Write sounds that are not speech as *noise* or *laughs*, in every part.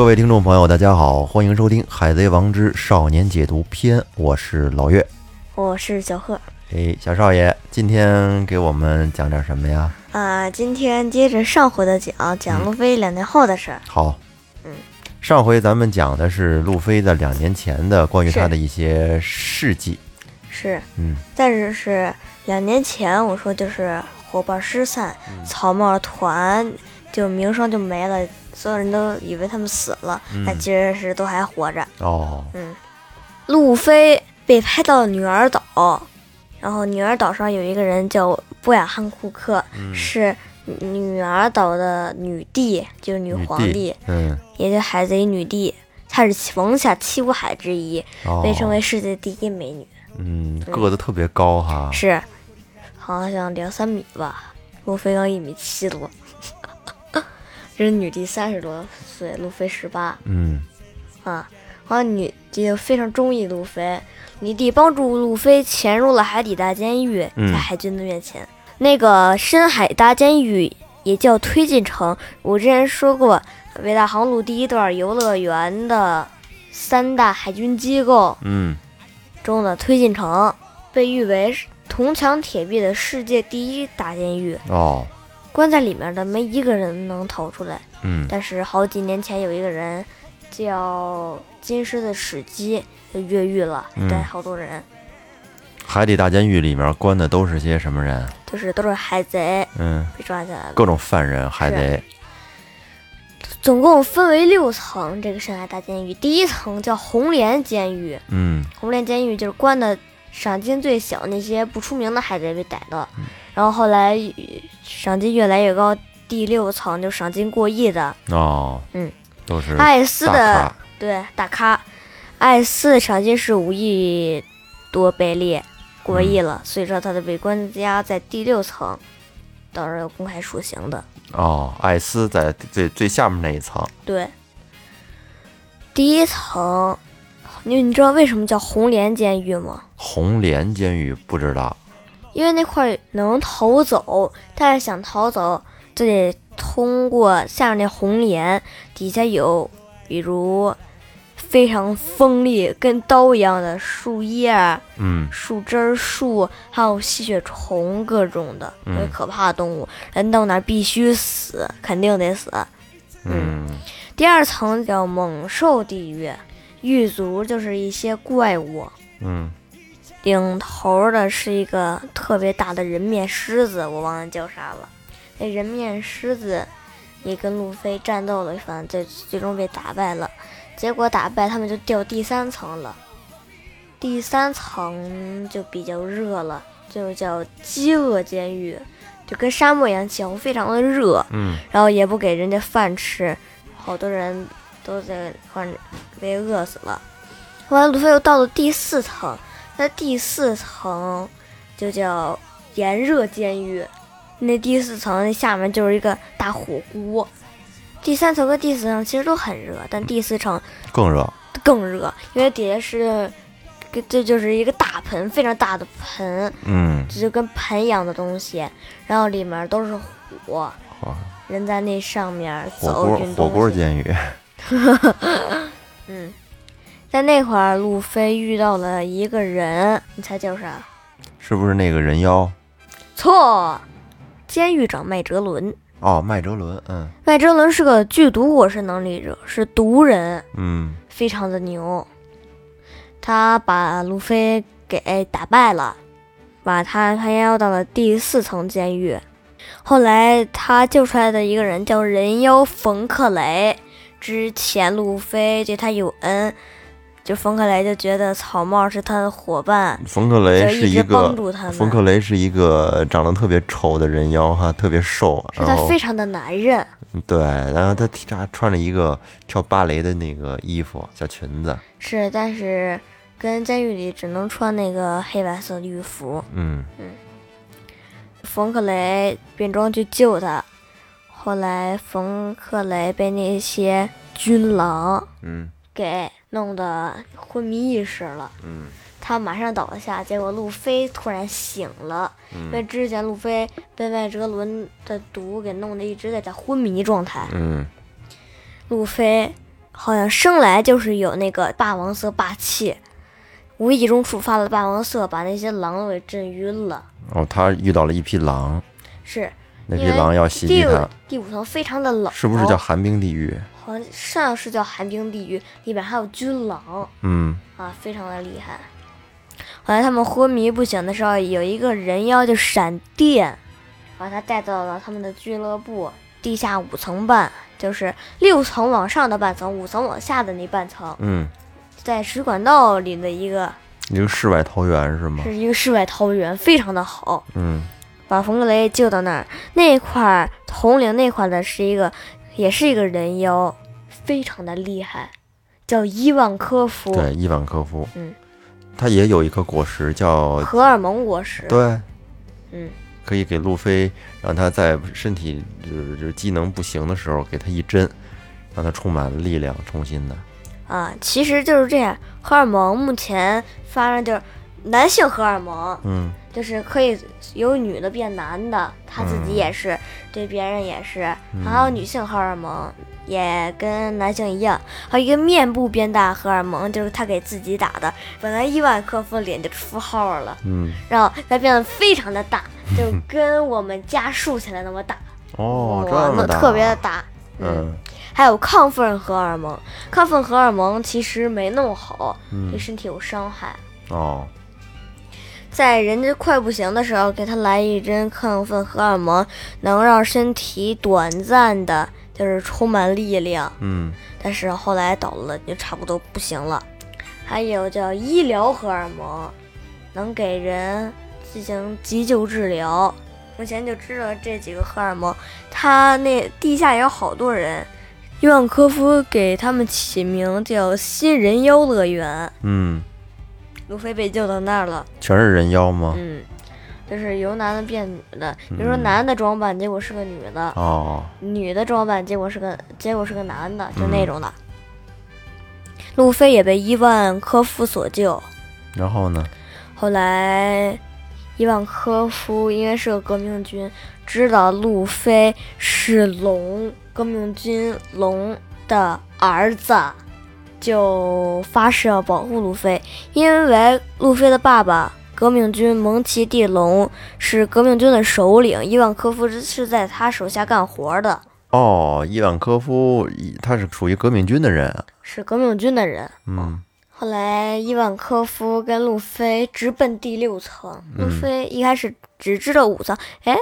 各位听众朋友，大家好，欢迎收听《海贼王之少年解读篇》，我是老岳。我是小贺。哎，小少爷，今天给我们讲点什么呀？啊、今天接着上回的讲，讲路飞两年后的事儿。好，嗯，上回咱们讲的是路飞的两年前的关于他的一些事迹。是，嗯，但是是两年前我说就是伙伴失散，草帽团就名声就没了，所有人都以为他们死了，但其实是都还活着。哦，嗯路飞被拍到女儿岛，然后女儿岛上有一个人叫波雅汉库克，是女儿岛的女帝，就是女女皇帝，嗯，也就海贼女帝。她是王下七武海之一，哦，被称为世界第一美女。嗯，个子特别高哈。是，好像两三米吧。路飞刚一米七多，这是女帝三十多岁，路飞十八嗯，啊。然后女帝非常中意路飞，女帝帮助路飞潜入了海底大监狱，嗯在海军的面前。那个深海大监狱也叫推进城，我之前说过，伟大航路第一段游乐园的三大海军机构嗯，中的推进城，被誉为铜墙铁壁的世界第一大监狱。哦，关在里面的没一个人能逃出来。嗯，但是好几年前有一个人叫金狮的史基就越狱了，嗯带好多人，海底大监狱里面关的都是些什么人？就是都是海贼嗯，被抓起来了。各种犯人，海贼。总共分为六层，这个深海大监狱，第一层叫红莲监狱，嗯，红莲监狱就是关的赏金最小那些不出名的海贼被逮到，然后后来呃赏金越来越高，第六层就赏金过亿的哦，嗯，都是艾斯的。对大咖，艾斯的赏金是五亿多贝利，过亿了，所以说他的被关押在第六层，到时候要公开处刑的。哦，艾斯在最最下面那一层。对，第一层，你你知道为什么叫红莲监狱吗？红莲监狱不知道。因为那块儿能逃走，但是想逃走就得通过下面那红岩，底下有比如非常锋利跟刀一样的树叶儿、嗯。树枝儿、树，还有吸血虫各种的，嗯。特别可怕的动物，人到那儿必须死，肯定得死。嗯第二层叫猛兽地狱，狱卒就是一些怪物，嗯领头的是一个特别大的人面狮子，我忘了叫啥了。那人面狮子也跟路飞战斗了一番，最最终被打败了。结果打败他们就掉第三层了。第三层就比较热了，就叫饥饿监狱，就跟沙漠一样，气候非常的热，嗯然后也不给人家饭吃，好多人都在患被饿死了。后来路飞又到了第四层，在第四层就叫炎热监狱，那第四层那下面就是一个大火锅。第三层和第四层其实都很热，但第四层更热。更热，因为底下是，这就是一个大盆，非常大的盆，嗯就跟盆一样的东西，然后里面都是火，火人在那上面火走锅火运动西锅监狱。*laughs* *laughs* 嗯，在那会儿，路飞遇到了一个人，你猜叫啥？是不是那个人妖？错，监狱长麦哲伦。哦，麦哲伦。嗯麦哲伦是个剧毒果实能力者，是毒人，嗯非常的牛。他把路飞给打败了，把他他押到了第四层监狱。后来他救出来的一个人叫人妖冯克雷，之前路飞对他有恩，就冯克雷就觉得草帽是他的伙伴，冯克雷是一个帮助他们冯克雷是一个长得特别丑的人妖哈，特别瘦，是他非常的男人。对，然后他他穿着一个跳芭蕾的那个衣服小裙子，是，但是跟监狱里只能穿那个黑白色的狱服。嗯冯克雷变装去救他，后来冯克雷被那些军狼嗯给弄得昏迷意识了，嗯。他马上倒下，结果路飞突然醒了，因为嗯之前路飞被麦哲伦的毒给弄得一直在在昏迷状态，嗯。路飞好像生来就是有那个霸王色霸气，无意中触发了霸王色，把那些狼都给震晕了。哦，他遇到了一匹狼，是那匹狼要袭击他，第五层非常的冷，是不是叫寒冰地狱？好像上是叫寒冰地狱，里边还有军狼嗯啊，非常的厉害。后来他们昏迷不醒的时候，有一个人妖就闪电，把他带到了他们的俱乐部地下五层半，就是六层往上的半层，五层往下的那半层，嗯，在水管道里的一个一个世外桃源是吗？是一个世外桃源，非常的好。嗯把冯格雷救到那儿，那块儿统领那块儿的是一个，也是一个人妖，非常的厉害，叫伊万科夫，对，伊万科夫，嗯，他也有一颗果实叫荷尔蒙果实，对，嗯，可以给路飞，让他在身体就是就是机能不行的时候给他一针，让他充满了力量，重新的。啊，其实就是这样。荷尔蒙目前发生就是男性荷尔蒙，嗯就是可以由女的变男的，他自己也是，对别人也是。还有女性荷尔蒙也跟男性一样，还有一个面部变大荷尔蒙，就是他给自己打的。本来伊万科夫脸就出号了，嗯，然后他变得非常的大，*laughs* 就跟我们家竖起来那么大，哦，这么特别的大。嗯还有亢奋荷尔蒙，亢奋荷尔蒙其实没那么好，嗯对身体有伤害。哦，在人家快不行的时候，给他来一针亢奋荷尔蒙，能让身体短暂的，就是充满力量。嗯但是后来倒了，就差不多不行了。还有叫医疗荷尔蒙，能给人进行急救治疗。目前就知道这几个荷尔蒙，他那地下有好多人。伊万科夫给他们起名叫“新人妖乐园嗯，”。路飞被救到那儿了。全是人妖吗？嗯，就是由男的变女的，比如说嗯男的装扮，结果是个女的；哦，女的装扮，结果是个结果是个男的，就那种的。路飞也被伊万科夫所救，然后呢？后来伊万科夫因为是个革命军，知道路飞是龙革命军龙的儿子，就发誓要保护路飞，因为路飞的爸爸。革命军蒙奇蒂龙是革命军的首领，伊万科夫是在他手下干活的，哦，伊万科夫，他是属于革命军的人啊。是革命军的人。嗯后来，伊万科夫跟路飞直奔第六层。路嗯飞一开始只知道五层，哎，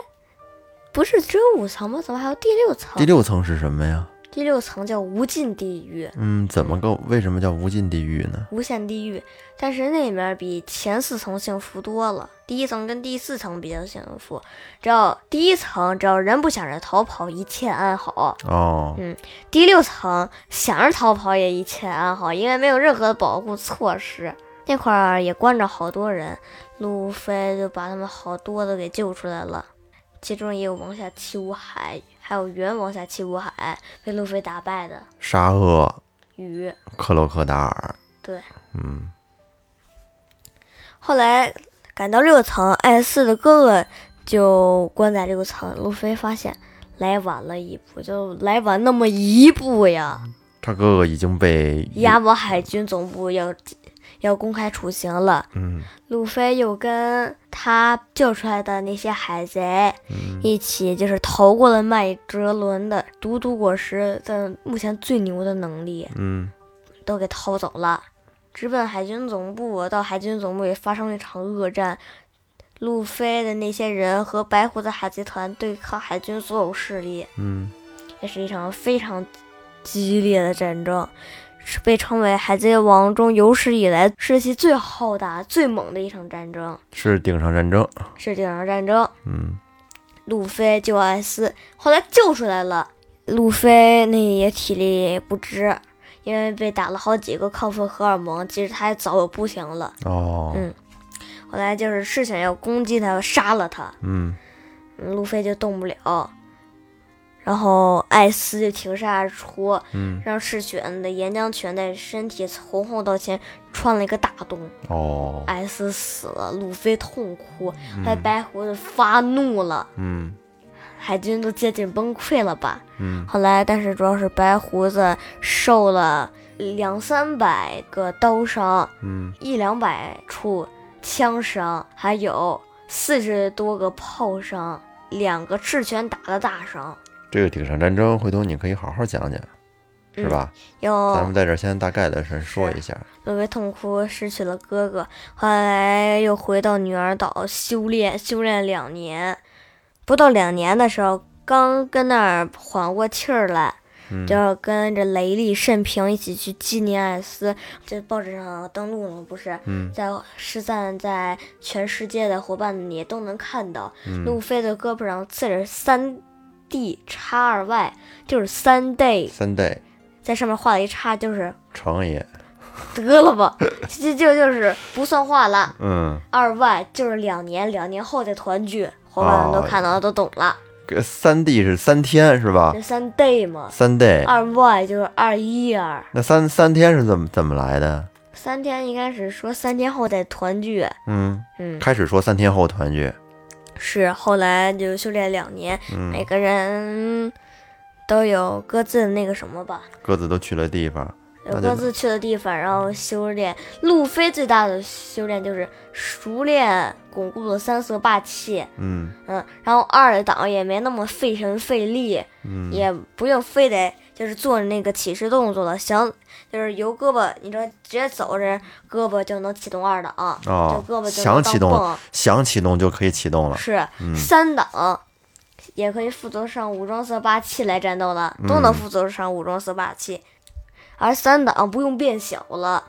不是只有五层吗？怎么还有第六层？第六层是什么呀？第六层叫无尽地狱、嗯，怎么个？为什么叫无尽地狱呢？无限地狱，但是那里面比前四层幸福多了。第一层跟第四层比较幸福，只要第一层只要人不想着逃跑，一切安好。哦，嗯第六层想着逃跑也一切安好，因为没有任何的保护措施。那块儿也关着好多人，路飞就把他们好多的给救出来了，其中也有王下七武海，还有原王下七武海被路飞打败的沙鳄鱼。克洛克达尔。对，嗯后来赶到六层，艾斯的哥哥就关在六层，路飞发现来晚了一步，就来晚那么一步呀。他哥哥已经被亚宝海军总部要要公开处刑了，嗯。路飞又跟他救出来的那些海贼嗯。一起，就是逃过了麦哲伦的毒毒果实的目前最牛的能力，嗯。都给偷走了，直奔海军总部。到海军总部也发生了一场恶战，路飞的那些人和白胡子海贼团对抗海军所有势力，嗯。也是一场非常激烈的战争，是被称为海贼王中有史以来士气最浩大、最猛的一场战争，是顶上战争。是顶上战争。嗯路飞救艾斯，后来救出来了。路飞那也体力不支，因为被打了好几个亢奋荷尔蒙，其实他也早就不行了。哦嗯后来就是是想要攻击他，杀了他，嗯嗯路飞就动不了。然后艾斯就挺身而出，嗯。让赤犬的岩浆犬在身体从后到前穿了一个大洞，哦。艾斯死了，路飞痛哭，还白胡子发怒了，嗯。海军都接近崩溃了吧。嗯。后来，但是主要是白胡子受了两三百个刀伤，嗯。一两百处枪伤，还有四十多个炮伤，两个赤犬打的大伤，这个顶上战争，回头你可以好好讲讲，是嗯吧？有咱们在这儿先大概的先说一下。路飞痛哭失去了哥哥，后来又回到女儿岛修炼，修炼两年，不到两年的时候，刚跟那儿缓过气儿来，嗯就要跟着雷利、慎平一起去纪念艾斯，这报纸上登录了，不是？嗯在失散在全世界的伙伴里都能看到，嗯路飞的胳膊上刺着三 D 叉二 Y，就是三 day，三 day，在上面画了一叉，就是成也，得了吧，这 *laughs* 就就是不算话了。嗯，二 Y 就是两年，两年后再团聚，伙伴们都哦看到了，都懂了。这三 D 是三天是吧？这？三 day 嘛，三 day，二 Y 就是二一二。那三三天是怎么怎么来的？三天应该是说三天后再团聚，嗯，嗯，开始说三天后团聚，是后来就修炼两年，每嗯，个人都有各自的那个什么吧，各自都去了地方，有各自去的地方，然后修炼。路飞最大的修炼就是熟练巩固了三色霸气，嗯嗯，然后二档也没那么费神费力，嗯，也不用非得就是做那个起势动作的，想就是由胳膊，你说直接走着胳膊就能启动二档，哦就胳膊就想能启动想启动就可以启动了，是、嗯三档，也可以负责上武装色霸气来战斗了，都能嗯负责上武装色霸气，而三档不用变小了。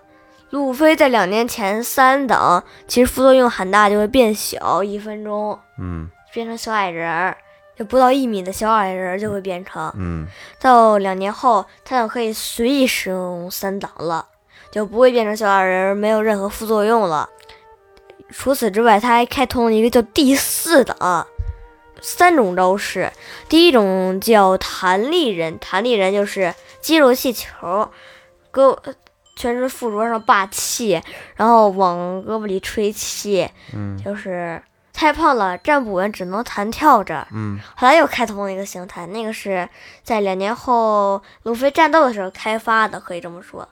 路飞在两年前三档，其实副作用很大，就会变小，一分钟嗯变成小矮人儿，就不到一米的小矮人儿就会变成。嗯到两年后，他就可以随意使用三档了，就不会变成小矮人儿，没有任何副作用了。除此之外，他还开通了一个叫第四档，三种招式。第一种叫弹力人，弹力人就是肌肉气球，胳全身附着上霸气，然后往胳膊里吹气，嗯就是太胖了站不稳，只能弹跳着。嗯后来又开通了一个形态，那个是在两年后路飞战斗的时候开发的，可以这么说。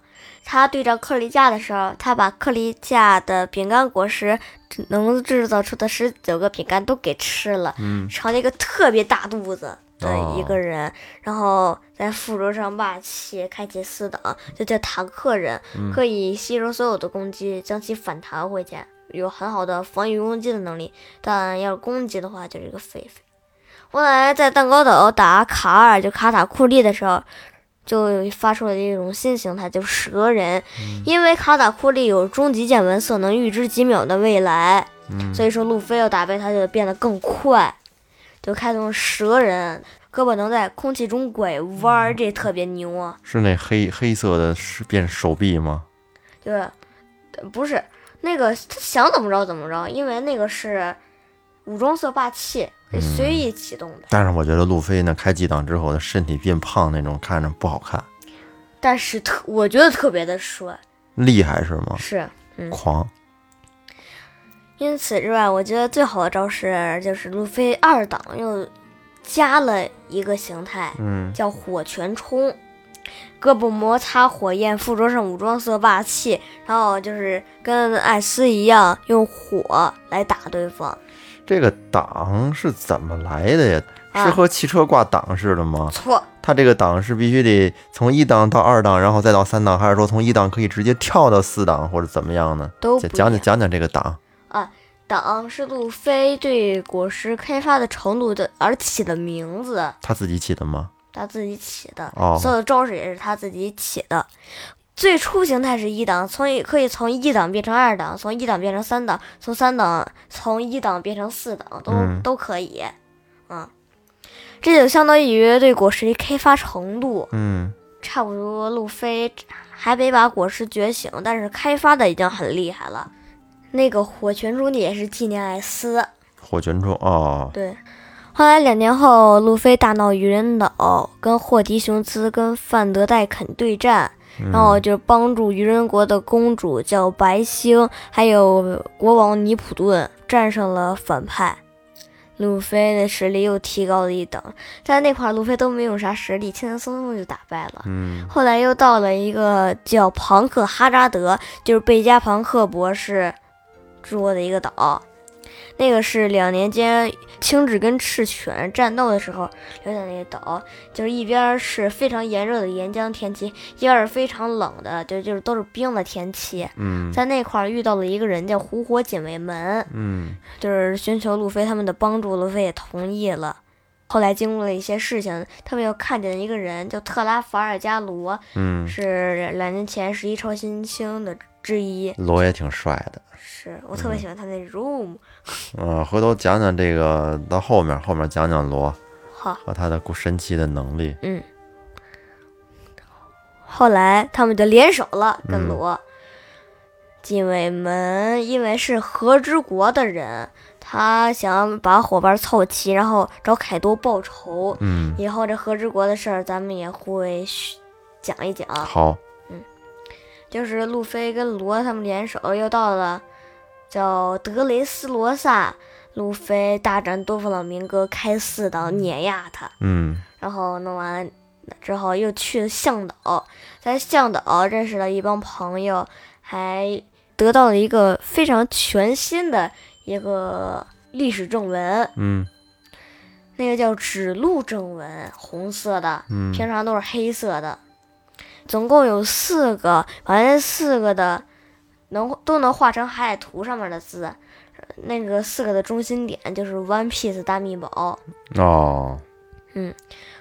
他对照克里加的时候，他把克里加的饼干果实能制造出的十九个饼干都给吃了，嗯成了一个特别大肚子的一哦个人。然后在附着上霸气，开启四档，就叫坦克人，嗯可以吸收所有的攻击，将其反弹回去，有很好的防御攻击的能力。但要是攻击的话，就是一个狒狒。后来在蛋糕岛打卡尔就卡塔库利的时候，就发出了一种新形态，就是蛇人。因为卡塔库利有终极见闻色，能预知几秒的未来，嗯所以说路飞要打败他就变得更快，就开通蛇人，胳膊能在空气中拐弯儿，这特别牛啊！是那黑黑色的是变手臂吗？就是呃不是那个他想怎么着怎么着，因为那个是武装色霸气，可以随意启动的。但是我觉得路飞呢，开几档之后他身体变胖那种，看着不好看，但是特我觉得特别的帅，厉害是吗？是。嗯狂，因此之外，我觉得最好的招式就是路飞二档又加了一个形态，嗯叫火拳冲。胳膊摩擦火焰，附着上武装色霸气，然后就是跟艾斯一样用火来打对方。这个档是怎么来的呀？啊是和汽车挂档似的吗？错，它这个档是必须得从一档到二档，然后再到三档，还是说从一档可以直接跳到四档，或者怎么样呢？都讲讲讲讲这个档。档是路飞对果实开发的程度的而起的名字，他自己起的吗？他自己起的。哦所有的招式也是他自己起的。最初形态是一档，从一可以从一档变成二档，从一档变成三档，从三档从一档变成四档，都、嗯都可以。嗯，这就相当于对果实的开发程度嗯差不多。路飞还没把果实觉醒，但是开发的已经很厉害了。那个火拳中的也是纪念艾斯，火拳冲哦，对。后来两年后，路飞大闹愚人岛，跟霍迪雄姿跟范德戴肯对战，嗯然后就帮助愚人国的公主叫白星，还有国王尼普顿战胜了反派。路飞的实力又提高了一等。在那块，路飞都没有啥实力，轻轻松松就打败了。嗯后来又到了一个叫庞克哈扎德，就是贝加庞克博士住的一个岛。那个是两年间青雉跟赤犬战斗的时候留下那个岛，就是一边儿是非常炎热的岩浆天气，一边儿是非常冷的，就就是都是冰的天气。嗯在那块儿遇到了一个人叫狐火警卫门，嗯就是寻求路飞他们的帮助，路飞也同意了。后来经过了一些事情，他们又看见了一个人叫特拉法尔加罗，嗯，是两年前十一超新星的之一。罗也挺帅的。是我特别喜欢他那 room。嗯，回头讲讲这个，到后面后面讲讲罗 *laughs* 好，和他的神奇的能力。嗯。后来他们就联手了，跟嗯罗。警卫门因为是和之国的人，他想把伙伴凑齐，然后找凯多报仇。嗯，以后这和之国的事儿，咱们也会讲一讲。好，就是路飞跟罗他们联手，又到了叫德雷斯罗萨，路飞大战多弗朗明哥开四刀碾压他，嗯。然后弄完之后又去了向导，在向导认识了一帮朋友，还得到了一个非常全新的一个历史正文，嗯。那个叫指路正文，红色的，嗯。平常都是黑色的，总共有四个，把这四个的能都能画成海图上面的字。那个四个的中心点就是 One Piece 大秘宝。哦，嗯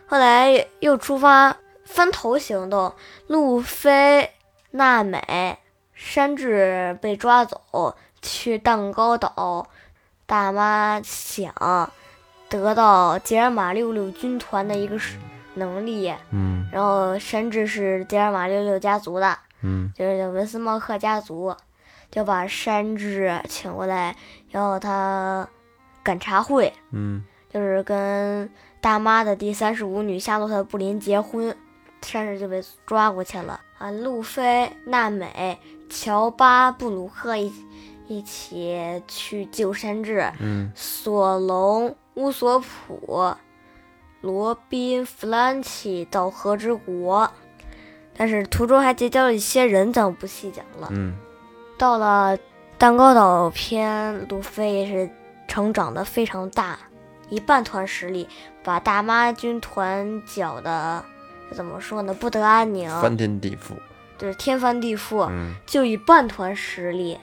后来又出发分头行动，路飞、娜美、山治被抓走，去蛋糕岛。大妈想得到杰尔玛六六军团的一个是能力，嗯。然后山治是迪尔马六六家族的，嗯。就是叫文斯莫克家族，就把山治请过来，要他赶茶会，嗯。就是跟大妈的第三十五女夏洛特布林结婚，山治就被抓过去了。啊，路飞、娜美、乔巴、布鲁克一一起去救山治，嗯。索隆、乌索普、罗宾、弗兰奇到和之国，但是途中还结交了一些人，咱们不细讲了。嗯到了蛋糕岛篇，路飞也是成长的非常大，以半团实力把大妈军团搅的怎么说呢？不得安宁，翻天地覆。就是天翻地覆。嗯就以半团实力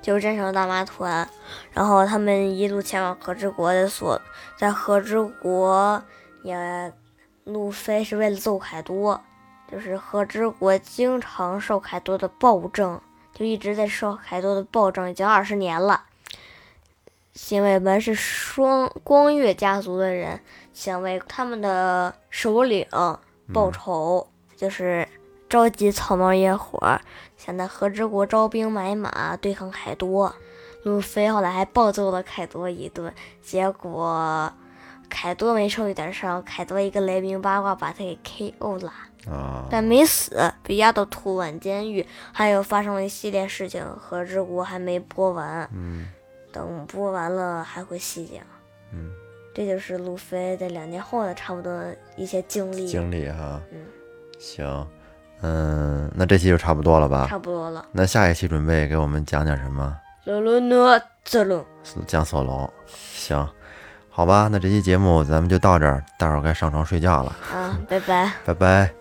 就战胜了大妈团，然后他们一路前往和之国的所，在和之国也，路飞是为了揍凯多，就是和之国经常受凯多的暴政，就一直在受凯多的暴政，已经二十年了。警卫门是双光月家族的人，想为他们的首领报仇，就是召集草帽野火，想在和之国招兵买马对抗凯多。路飞后来还暴揍了凯多一顿，结果凯多没受一点伤，凯多一个雷鸣八卦把他给 KO 了，啊，但没死，被押到土碗监狱。还有发生了一系列事情，和之国还没播完，嗯等播完了还会细讲。嗯，这就是路飞在两年后的差不多一些经历，经历哈。嗯，行，嗯，那这期就差不多了吧？差不多了。那下一期准备给我们讲讲什么？罗罗诺泽隆，讲索隆。行，好吧，那这期节目咱们就到这儿，待会儿该上床睡觉了，嗯，拜拜。拜拜。